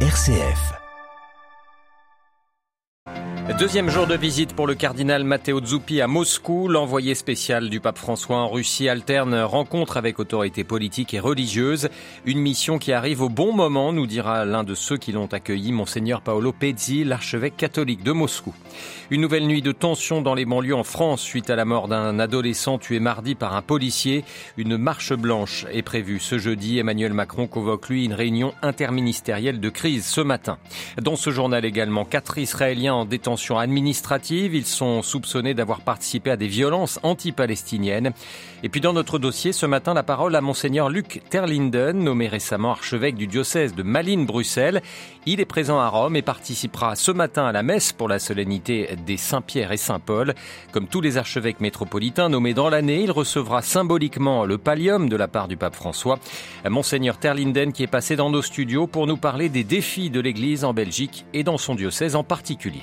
RCF. Deuxième jour de visite pour le cardinal Matteo Zuppi à Moscou. L'envoyé spécial du pape François en Russie alterne rencontre avec autorités politiques et religieuses. Une mission qui arrive au bon moment, nous dira l'un de ceux qui l'ont accueilli, Monseigneur Paolo Pezzi, l'archevêque catholique de Moscou. Une nouvelle nuit de tension dans les banlieues en France suite à la mort d'un adolescent tué mardi par un policier. Une marche blanche est prévue ce jeudi. Emmanuel Macron convoque lui une réunion interministérielle de crise ce matin. Dans ce journal également, quatre Israéliens en détention administrative. Ils sont soupçonnés d'avoir participé à des violences anti-palestiniennes. Et puis dans notre dossier, ce matin, la parole à Monseigneur Luc Terlinden, nommé récemment archevêque du diocèse de Malines-Bruxelles. Il est présent à Rome et participera ce matin à la messe pour la solennité des Saint-Pierre et Saint-Paul. Comme tous les archevêques métropolitains nommés dans l'année, il recevra symboliquement le pallium de la part du pape François. Monseigneur Terlinden qui est passé dans nos studios pour nous parler des défis de l'Église en Belgique et dans son diocèse en particulier.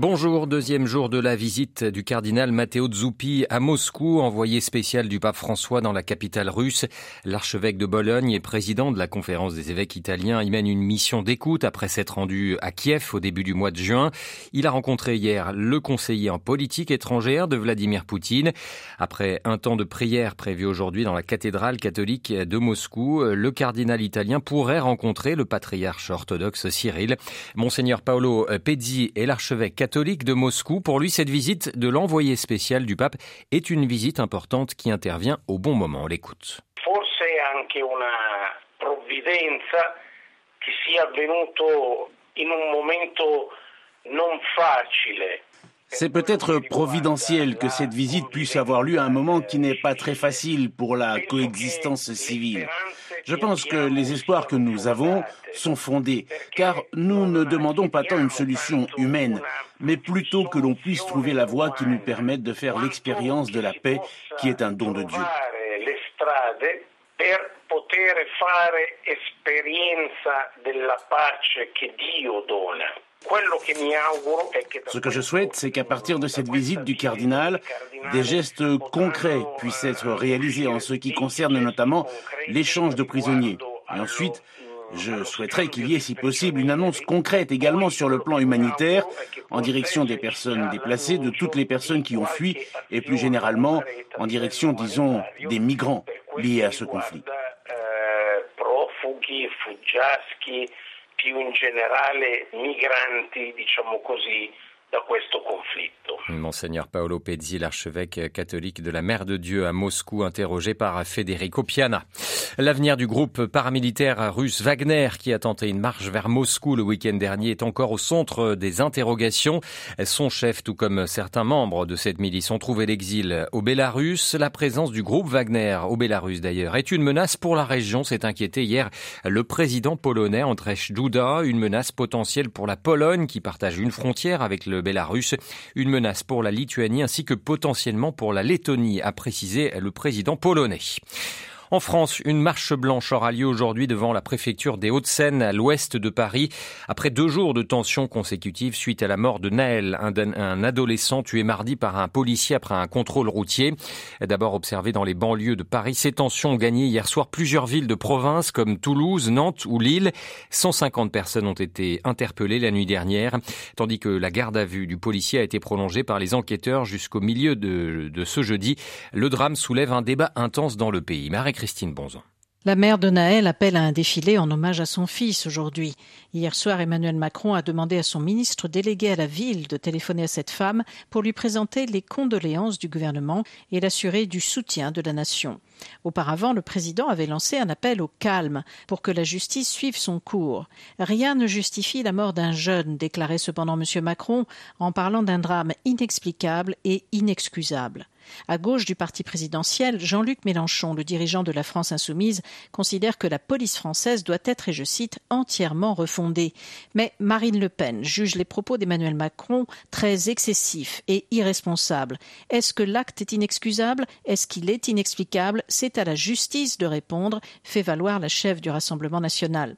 Bonjour, deuxième jour de la visite du cardinal Matteo Zuppi à Moscou, envoyé spécial du pape François dans la capitale russe. L'archevêque de Bologne et président de la conférence des évêques italiens y mène une mission d'écoute après s'être rendu à Kiev au début du mois de juin. Il a rencontré hier le conseiller en politique étrangère de Vladimir Poutine. Après un temps de prière prévu aujourd'hui dans la cathédrale catholique de Moscou, le cardinal italien pourrait rencontrer le patriarche orthodoxe Cyril. Monseigneur Paolo Pezzi et l'archevêque catholique de Moscou. Pour lui, cette visite de l'envoyé spécial du pape est une visite importante qui intervient au bon moment. On l'écoute. Forse anche una provvidenza che sia avvenuto in un momento non facile c'est peut-être providentiel que cette visite puisse avoir lieu à un moment qui n'est pas très facile pour la coexistence civile. Je pense que les espoirs que nous avons sont fondés, car nous ne demandons pas tant une solution humaine, mais plutôt que l'on puisse trouver la voie qui nous permette de faire l'expérience de la paix qui est un don de Dieu. Per poter fare esperienza della pace che Dio dona. Ce que je souhaite, c'est qu'à partir de cette visite du cardinal, des gestes concrets puissent être réalisés en ce qui concerne notamment l'échange de prisonniers. Et ensuite, je souhaiterais qu'il y ait, si possible, une annonce concrète également sur le plan humanitaire en direction des personnes déplacées, de toutes les personnes qui ont fui et plus généralement en direction, disons, des migrants via questo conflitto. Eh, profughi, fuggiaschi, più in generale migranti, diciamo così, da. Monseigneur Paolo Pezzi, l'archevêque catholique de la Mère de Dieu à Moscou, interrogé par Federico Piana. L'avenir du groupe paramilitaire russe Wagner, qui a tenté une marche vers Moscou le week-end dernier, est encore au centre des interrogations. Son chef, tout comme certains membres de cette milice, ont trouvé l'exil au Bélarus. La présence du groupe Wagner au Bélarus, d'ailleurs, est une menace pour la région. S'est inquiété hier le président polonais Andrzej Duda, une menace potentielle pour la Pologne, qui partage une frontière avec le Bélarus, une menace pour la Lituanie ainsi que potentiellement pour la Lettonie, a précisé le président polonais. En France, une marche blanche aura lieu aujourd'hui devant la préfecture des Hauts-de-Seine à l'ouest de Paris après deux jours de tensions consécutives suite à la mort de Naël, un, adolescent tué mardi par un policier après un contrôle routier. D'abord observé dans les banlieues de Paris, ces tensions ont gagné hier soir plusieurs villes de province comme Toulouse, Nantes ou Lille. 150 personnes ont été interpellées la nuit dernière, tandis que la garde à vue du policier a été prolongée par les enquêteurs jusqu'au milieu de, de ce jeudi. Le drame soulève un débat intense dans le pays. Christine Bonzon. La mère de Naël appelle à un défilé en hommage à son fils aujourd'hui. Hier soir, Emmanuel Macron a demandé à son ministre délégué à la ville de téléphoner à cette femme pour lui présenter les condoléances du gouvernement et l'assurer du soutien de la nation. Auparavant, le président avait lancé un appel au calme pour que la justice suive son cours. Rien ne justifie la mort d'un jeune, déclarait cependant M. Macron en parlant d'un drame inexplicable et inexcusable. À gauche du parti présidentiel, Jean-Luc Mélenchon, le dirigeant de la France insoumise, considère que la police française doit être, et je cite, entièrement refondée. Mais Marine Le Pen juge les propos d'Emmanuel Macron très excessifs et irresponsables. Est-ce que l'acte est inexcusable? Est-ce qu'il est inexplicable? C'est à la justice de répondre, fait valoir la chef du Rassemblement national.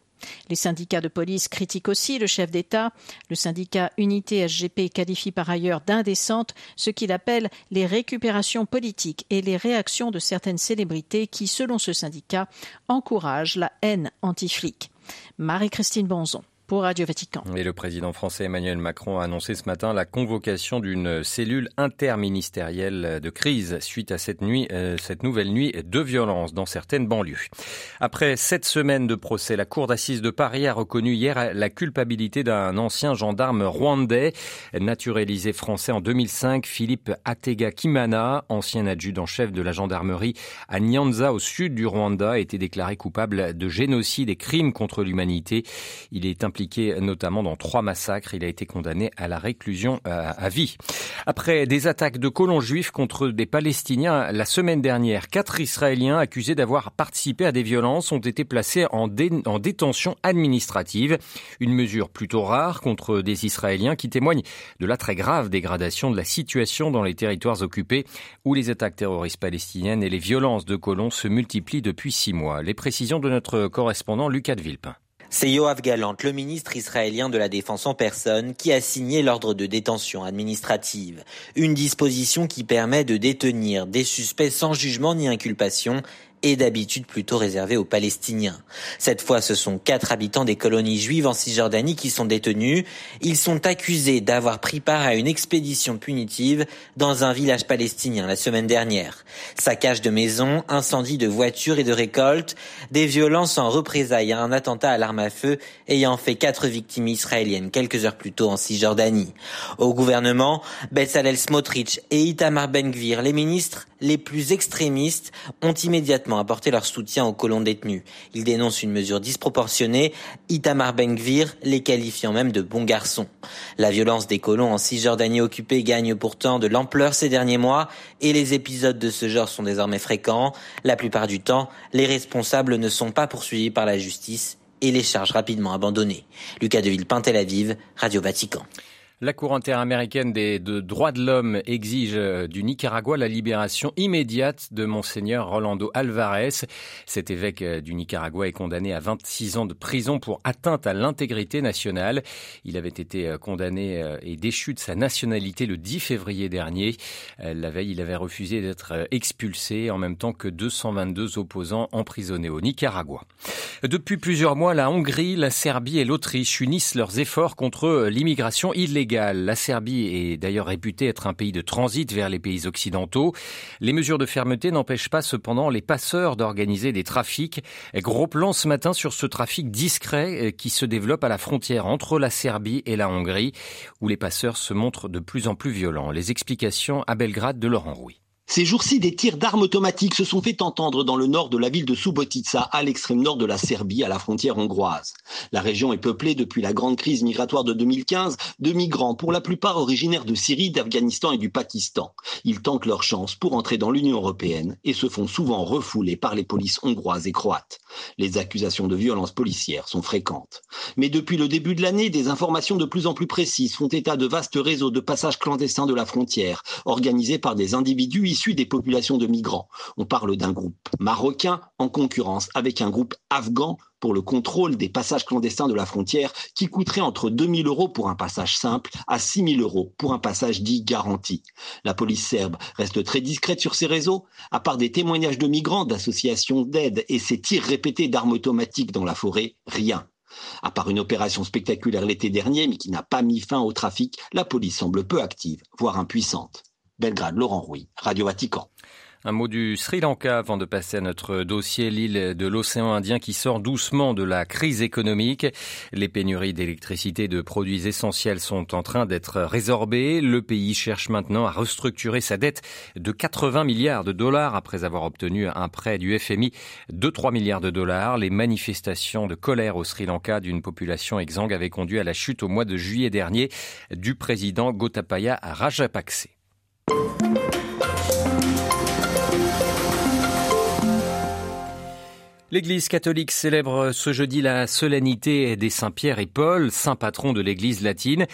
Les syndicats de police critiquent aussi le chef d'État. Le syndicat Unité SGP qualifie par ailleurs d'indécente ce qu'il appelle les récupérations politiques et les réactions de certaines célébrités qui, selon ce syndicat, encouragent la haine anti-flic. Marie-Christine Bonzon pour. Et le président français Emmanuel Macron a annoncé ce matin la convocation d'une cellule interministérielle de crise suite à cette nuit, euh, cette nouvelle nuit de violence dans certaines banlieues. Après sept semaines de procès, la cour d'assises de Paris a reconnu hier la culpabilité d'un ancien gendarme rwandais naturalisé français en 2005, Philippe Atega Kimana, ancien adjudant-chef de la gendarmerie à Nyanza au sud du Rwanda, a été déclaré coupable de génocide et crimes contre l'humanité. Il est impliqué notamment dans trois massacres. Il a été condamné à la réclusion euh, à vie. Après des attaques de colons juifs contre des Palestiniens la semaine dernière, quatre Israéliens accusés d'avoir participé à des violences ont été placés en, en détention administrative. Une mesure plutôt rare contre des Israéliens qui témoigne de la très grave dégradation de la situation dans les territoires occupés où les attaques terroristes palestiniennes et les violences de colons se multiplient depuis six mois. Les précisions de notre correspondant Lucas de Villepin. C'est Yoav Galant, le ministre israélien de la Défense en personne, qui a signé l'ordre de détention administrative. Une disposition qui permet de détenir des suspects sans jugement ni inculpation et d'habitude plutôt réservé aux Palestiniens. Cette fois, ce sont quatre habitants des colonies juives en Cisjordanie qui sont détenus. Ils sont accusés d'avoir pris part à une expédition punitive dans un village palestinien la semaine dernière. Saccage de maisons, incendie de voitures et de récoltes, des violences en représailles à un attentat à l'arme à feu ayant fait quatre victimes israéliennes quelques heures plus tôt en Cisjordanie. Au gouvernement, Bezalel Smotrich et Itamar Ben-Gvir, les ministres les plus extrémistes, ont immédiatement apporté leur soutien aux colons détenus. Ils dénoncent une mesure disproportionnée, Itamar Ben-Gvir les qualifiant même de bons garçons. La violence des colons en Cisjordanie occupée gagne pourtant de l'ampleur ces derniers mois et les épisodes de ce genre sont désormais fréquents. La plupart du temps, les responsables ne sont pas poursuivis par la justice et les charges rapidement abandonnées. Lucas Deville, Tel Aviv, Radio Vatican. La Cour interaméricaine des de droits de l'homme exige euh, du Nicaragua la libération immédiate de Monseigneur Rolando Alvarez. Cet évêque euh, du Nicaragua est condamné à 26 ans de prison pour atteinte à l'intégrité nationale. Il avait été euh, condamné et déchu de sa nationalité le 10 février dernier. La veille, il avait refusé d'être expulsé en même temps que 222 opposants emprisonnés au Nicaragua. Depuis plusieurs mois, la Hongrie, la Serbie et l'Autriche unissent leurs efforts contre l'immigration illégale la Serbie est d'ailleurs réputée être un pays de transit vers les pays occidentaux. Les mesures de fermeté n'empêchent pas cependant les passeurs d'organiser des trafics. Gros plan ce matin sur ce trafic discret euh, qui se développe à la frontière entre la Serbie et la Hongrie, où les passeurs se montrent de plus en plus violents. Les explications à Belgrade de Laurent Rouy. Ces jours-ci, des tirs d'armes automatiques se sont fait entendre dans le nord de la ville de Subotica, à l'extrême nord de la Serbie, à la frontière hongroise. La région est peuplée depuis la grande crise migratoire de 2015 de migrants, pour la plupart originaires de Syrie, d'Afghanistan et du Pakistan. Ils tentent leur chance pour entrer dans l'Union européenne et se font souvent refouler par les polices hongroises et croates. Les accusations de violences policières sont fréquentes. Mais depuis le début de l'année, des informations de plus en plus précises font état de vastes réseaux de passages clandestins de la frontière, organisés par des individus des populations de migrants. On parle d'un groupe marocain en concurrence avec un groupe afghan pour le contrôle des passages clandestins de la frontière qui coûterait entre 2 000 euros pour un passage simple à 6 000 euros pour un passage dit garanti. La police serbe reste très discrète sur ces réseaux, à part des témoignages de migrants, d'associations d'aide et ces tirs répétés d'armes automatiques dans la forêt, rien. À part une opération spectaculaire l'été dernier, mais qui n'a pas mis fin au trafic, la police semble peu active, voire impuissante. Belgrade, Laurent Rouy, Radio Vatican. Un mot du Sri Lanka avant de passer à notre dossier, l'île de l'océan Indien qui sort doucement de la crise économique. Les pénuries d'électricité et de produits essentiels sont en train d'être résorbées. Le pays cherche maintenant à restructurer sa dette de 80 milliards de dollars après avoir obtenu un prêt du FMI de 3 milliards de dollars. Les manifestations de colère au Sri Lanka d'une population exsangue avaient conduit à la chute au mois de juillet dernier du président Gotabaya Rajapakse. Thank you. L'Église catholique célèbre ce jeudi la solennité des Saints Pierre et Paul, saint patron de l'Église latine.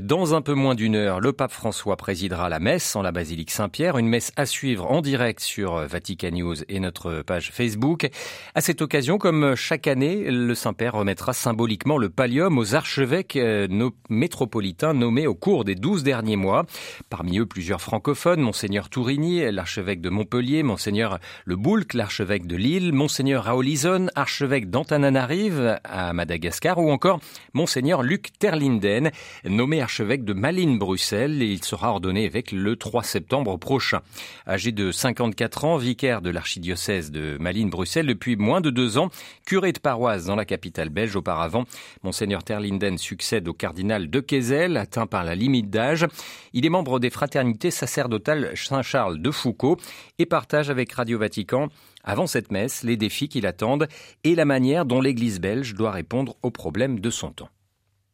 Dans un peu moins d'une heure, le pape François présidera la messe en la basilique Saint-Pierre, une messe à suivre en direct sur Vatican News et notre page Facebook. À cette occasion, comme chaque année, le Saint-Père remettra symboliquement le pallium aux archevêques euh, métropolitains nommés au cours des douze derniers mois. Parmi eux, plusieurs francophones, Monseigneur Tourigny, l'archevêque de Montpellier, Monseigneur Le Boulc, l'archevêque de Lille, Monseigneur Raoul Lison, archevêque d'Antananarive à Madagascar, ou encore Monseigneur Luc Terlinden, nommé archevêque de Malines-Bruxelles, il sera ordonné évêque le 3 septembre prochain. Âgé de 54 ans, vicaire de l'archidiocèse de Malines-Bruxelles depuis moins de deux ans, curé de paroisse dans la capitale belge auparavant, Monseigneur Terlinden succède au cardinal de Kessel, atteint par la limite d'âge. Il est membre des fraternités sacerdotales Saint-Charles de Foucault et partage avec Radio Vatican avant cette messe, les défis qui l'attendent et la manière dont l'Église belge doit répondre aux problèmes de son temps.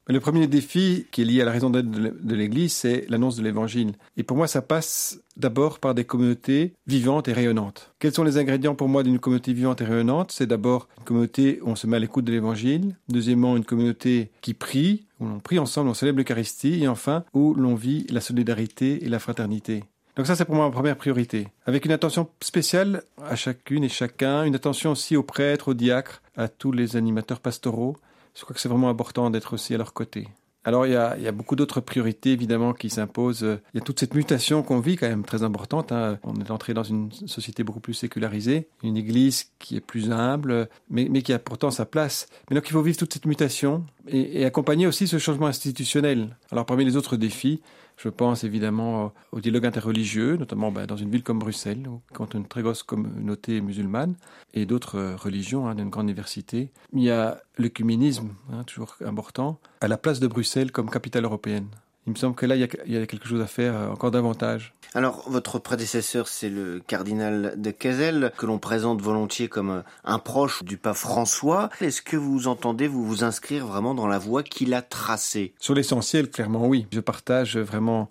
Le premier défi qui est lié à la raison d'être de l'Église, c'est l'annonce de l'Évangile. Et pour moi, ça passe d'abord par des communautés vivantes et rayonnantes. Quels sont les ingrédients pour moi d'une communauté vivante et rayonnante? C'est d'abord une communauté où on se met à l'écoute de l'Évangile. Deuxièmement, une communauté qui prie, où l'on prie ensemble, on célèbre l'Eucharistie. Et enfin, où l'on vit la solidarité et la fraternité. Donc ça, c'est pour moi ma première priorité. Avec une attention spéciale à chacune et chacun, une attention aussi aux prêtres, aux diacres, à tous les animateurs pastoraux. Je crois que c'est vraiment important d'être aussi à leur côté. Alors il y a, beaucoup d'autres priorités évidemment qui s'imposent. Il y a toute cette mutation qu'on vit quand même très importante. Hein. On est entré dans une société beaucoup plus sécularisée, une église qui est plus humble, mais, mais qui a pourtant sa place. Mais donc il faut vivre toute cette mutation et, et accompagner aussi ce changement institutionnel. Alors parmi les autres défis, je pense évidemment au dialogue interreligieux, notamment ben, dans une ville comme Bruxelles, où compte une très grosse communauté musulmane, et d'autres euh, religions hein, d'une grande diversité. Il y a l'œcuménisme, hein, toujours important, à la place de Bruxelles comme capitale européenne. Il me semble que là, il y, a, quelque chose à faire euh, encore davantage. Alors, votre prédécesseur, c'est le cardinal de Kessel, que l'on présente volontiers comme euh, un proche du pape François. Est-ce que vous entendez vous vous inscrire vraiment dans la voie qu'il a tracée? Sur l'essentiel, clairement oui. Je partage vraiment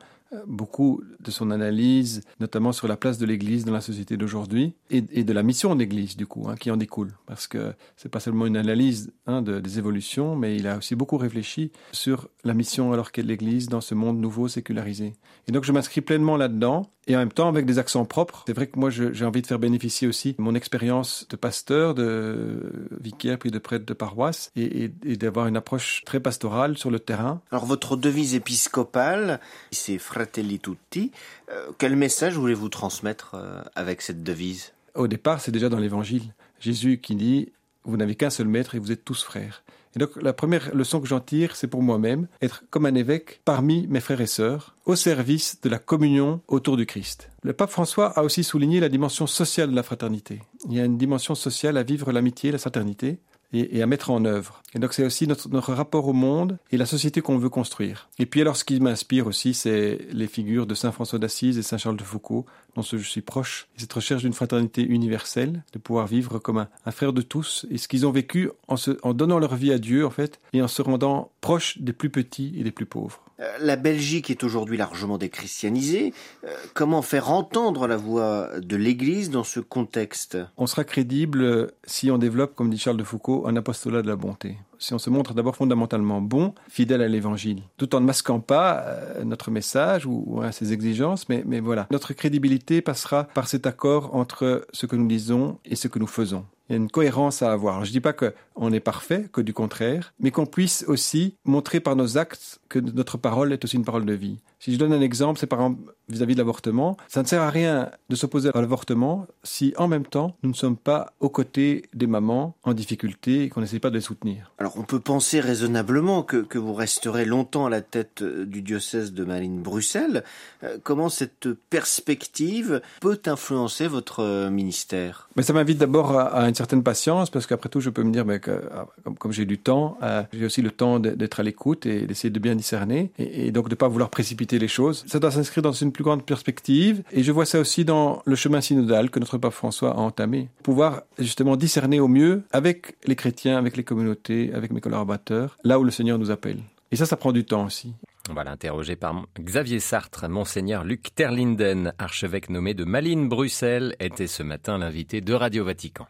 beaucoup de son analyse, notamment sur la place de l'Église dans la société d'aujourd'hui et, de la mission de l'Église, du coup, hein, qui en découle. Parce que c'est pas seulement une analyse hein, de, des évolutions, mais il a aussi beaucoup réfléchi sur la mission alors qu'est l'Église dans ce monde nouveau sécularisé. Et donc je m'inscris pleinement là-dedans et en même temps avec des accents propres. C'est vrai que moi j'ai envie de faire bénéficier aussi mon expérience de pasteur, de vicaire puis de prêtre de paroisse et, et d'avoir une approche très pastorale sur le terrain. Alors votre devise épiscopale, c'est Fratelli Tutti. Euh, quel message voulez-vous transmettre euh, avec cette devise? Au départ, c'est déjà dans l'Évangile. Jésus qui dit Vous n'avez qu'un seul maître et vous êtes tous frères. Et donc la première leçon que j'en tire, c'est pour moi-même, être comme un évêque parmi mes frères et sœurs, au service de la communion autour du Christ. Le pape François a aussi souligné la dimension sociale de la fraternité. Il y a une dimension sociale à vivre l'amitié, la fraternité, et, à mettre en œuvre. Et donc c'est aussi notre, notre, rapport au monde et la société qu'on veut construire. Et puis alors ce qui m'inspire aussi, c'est les figures de Saint François d'Assise et Saint Charles de Foucault, dont je suis proche. cette recherche d'une fraternité universelle, de pouvoir vivre comme un, frère de tous, et ce qu'ils ont vécu en, se, en donnant leur vie à Dieu en fait, et en se rendant proche des plus petits et des plus pauvres. Euh, la Belgique est aujourd'hui largement déchristianisée. Euh, comment faire entendre la voix de l'Église dans ce contexte? On sera crédible si on développe, comme dit Charles de Foucault, un apostolat de la bonté si on se montre d'abord fondamentalement bon, fidèle à l'évangile, tout en ne masquant pas euh, notre message ou, ses exigences, mais, mais voilà. Notre crédibilité passera par cet accord entre ce que nous disons et ce que nous faisons. Il y a une cohérence à avoir. je ne dis pas qu'on est parfait, que du contraire, mais qu'on puisse aussi montrer par nos actes que notre parole est aussi une parole de vie. Si je donne un exemple, c'est par exemple vis-à-vis de l'avortement. Ça ne sert à rien de s'opposer à l'avortement si en même temps nous ne sommes pas aux côtés des mamans en difficulté et qu'on n'essaie pas de les soutenir. Alors on peut penser raisonnablement que, que vous resterez longtemps à la tête euh, du diocèse de Malines-Bruxelles. Euh, comment cette perspective peut influencer votre euh, ministère? Mais Ça m'invite d'abord à, une certaine patience parce qu'après tout je peux me dire que, ah, comme, j'ai du temps, j'ai aussi le temps d'être à l'écoute et d'essayer de bien discerner et donc de ne pas vouloir précipiter les choses. Ça doit s'inscrire dans une plus grande perspective. Et je vois ça aussi dans le chemin synodal que notre pape François a entamé. Pouvoir justement discerner au mieux avec les chrétiens, avec les communautés, avec mes collaborateurs, là où le Seigneur nous appelle. Et ça, ça prend du temps aussi. On va l'interroger par Xavier Sartre. Monseigneur Luc Terlinden, archevêque nommé de Malines, Bruxelles, était ce matin l'invité de Radio Vatican.